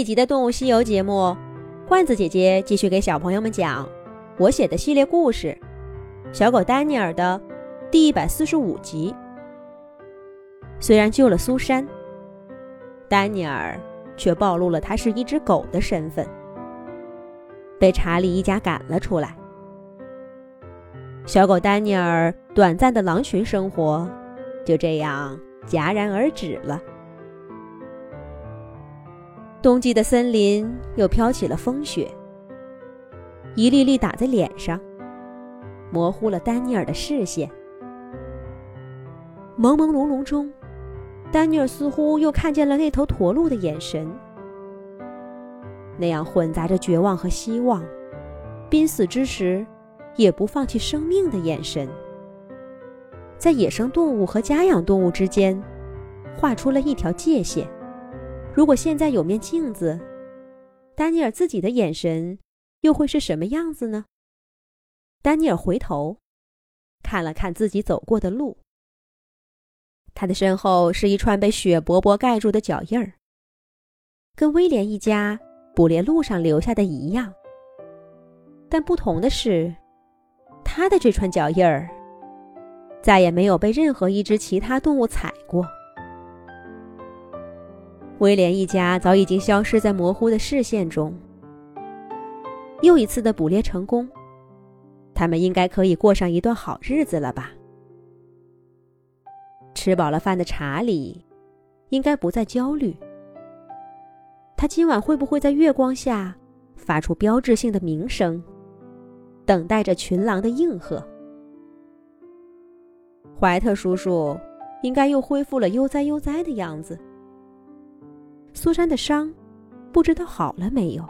一集的《动物西游》节目，罐子姐姐继续给小朋友们讲我写的系列故事《小狗丹尼尔》的第一百四十五集。虽然救了苏珊，丹尼尔却暴露了他是一只狗的身份，被查理一家赶了出来。小狗丹尼尔短暂的狼群生活就这样戛然而止了。冬季的森林又飘起了风雪，一粒粒打在脸上，模糊了丹尼尔的视线。朦朦胧胧中，丹尼尔似乎又看见了那头驼鹿的眼神，那样混杂着绝望和希望，濒死之时也不放弃生命的眼神，在野生动物和家养动物之间画出了一条界限。如果现在有面镜子，丹尼尔自己的眼神又会是什么样子呢？丹尼尔回头看了看自己走过的路，他的身后是一串被雪薄薄盖住的脚印儿，跟威廉一家捕猎路上留下的一样。但不同的是，他的这串脚印儿再也没有被任何一只其他动物踩过。威廉一家早已经消失在模糊的视线中。又一次的捕猎成功，他们应该可以过上一段好日子了吧？吃饱了饭的查理，应该不再焦虑。他今晚会不会在月光下发出标志性的鸣声，等待着群狼的应和？怀特叔叔应该又恢复了悠哉悠哉的样子。苏珊的伤，不知道好了没有。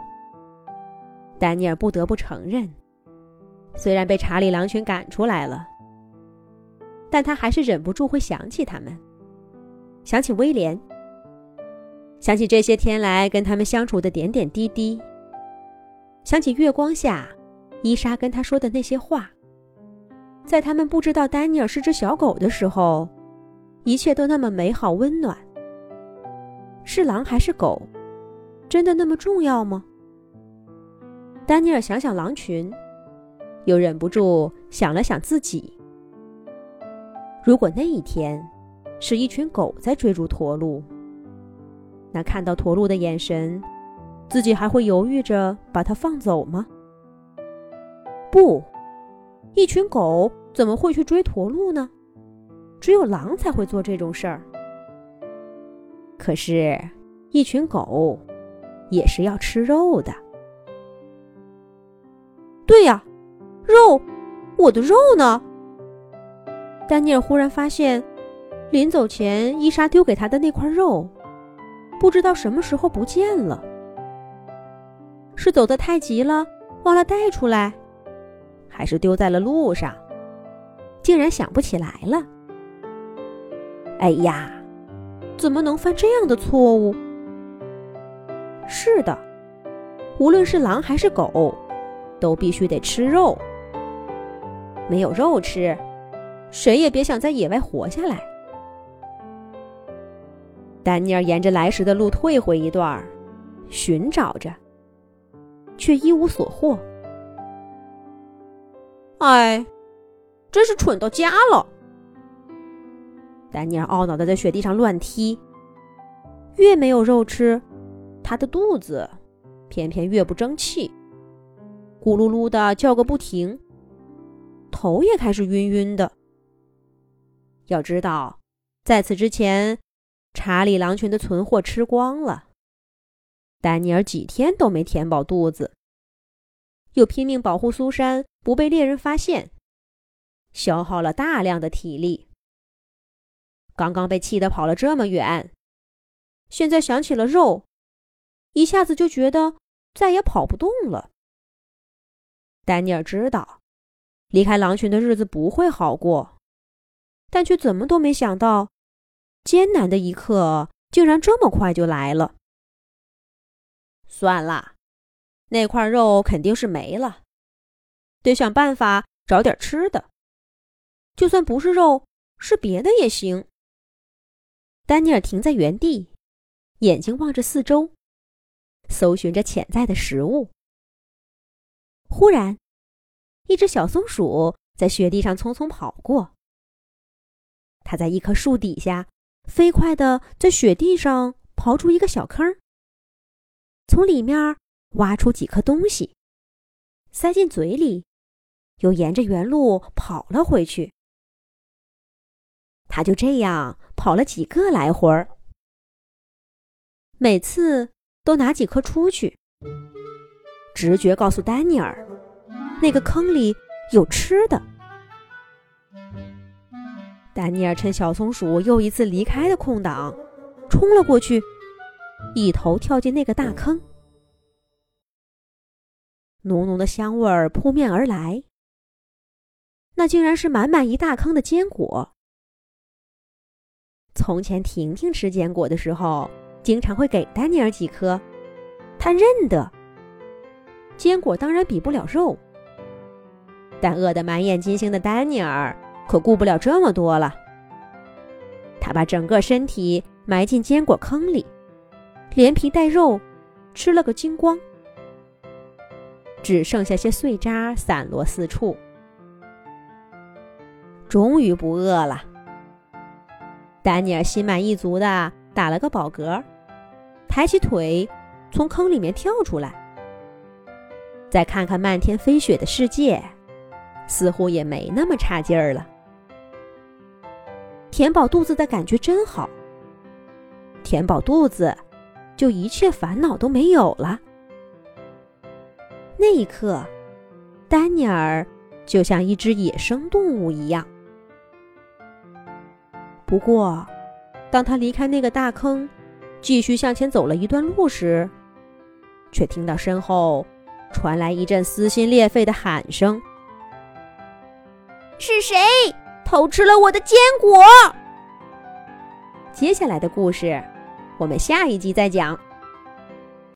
丹尼尔不得不承认，虽然被查理狼群赶出来了，但他还是忍不住会想起他们，想起威廉，想起这些天来跟他们相处的点点滴滴，想起月光下伊莎跟他说的那些话，在他们不知道丹尼尔是只小狗的时候，一切都那么美好温暖。是狼还是狗，真的那么重要吗？丹尼尔想想狼群，又忍不住想了想自己。如果那一天是一群狗在追逐驼鹿，那看到驼鹿的眼神，自己还会犹豫着把它放走吗？不，一群狗怎么会去追驼鹿呢？只有狼才会做这种事儿。可是，一群狗也是要吃肉的。对呀，肉，我的肉呢？丹尼尔忽然发现，临走前伊莎丢给他的那块肉，不知道什么时候不见了。是走得太急了，忘了带出来，还是丢在了路上，竟然想不起来了？哎呀！怎么能犯这样的错误？是的，无论是狼还是狗，都必须得吃肉。没有肉吃，谁也别想在野外活下来。丹尼尔沿着来时的路退回一段，寻找着，却一无所获。哎，真是蠢到家了！丹尼尔懊恼的在雪地上乱踢，越没有肉吃，他的肚子偏偏越不争气，咕噜噜的叫个不停，头也开始晕晕的。要知道，在此之前，查理狼群的存货吃光了，丹尼尔几天都没填饱肚子，又拼命保护苏珊不被猎人发现，消耗了大量的体力。刚刚被气得跑了这么远，现在想起了肉，一下子就觉得再也跑不动了。丹尼尔知道，离开狼群的日子不会好过，但却怎么都没想到，艰难的一刻竟然这么快就来了。算了，那块肉肯定是没了，得想办法找点吃的，就算不是肉，是别的也行。丹尼尔停在原地，眼睛望着四周，搜寻着潜在的食物。忽然，一只小松鼠在雪地上匆匆跑过。它在一棵树底下，飞快地在雪地上刨出一个小坑，从里面挖出几颗东西，塞进嘴里，又沿着原路跑了回去。它就这样跑了几个来回儿，每次都拿几颗出去。直觉告诉丹尼尔，那个坑里有吃的。丹尼尔趁小松鼠又一次离开的空档，冲了过去，一头跳进那个大坑。浓浓的香味儿扑面而来，那竟然是满满一大坑的坚果。从前，婷婷吃坚果的时候，经常会给丹尼尔几颗，他认得。坚果当然比不了肉，但饿得满眼金星的丹尼尔可顾不了这么多了。他把整个身体埋进坚果坑里，连皮带肉吃了个精光，只剩下些碎渣散落四处。终于不饿了。丹尼尔心满意足的打了个饱嗝，抬起腿从坑里面跳出来，再看看漫天飞雪的世界，似乎也没那么差劲儿了。填饱肚子的感觉真好。填饱肚子，就一切烦恼都没有了。那一刻，丹尼尔就像一只野生动物一样。不过，当他离开那个大坑，继续向前走了一段路时，却听到身后传来一阵撕心裂肺的喊声：“是谁偷吃了我的坚果？”接下来的故事，我们下一集再讲。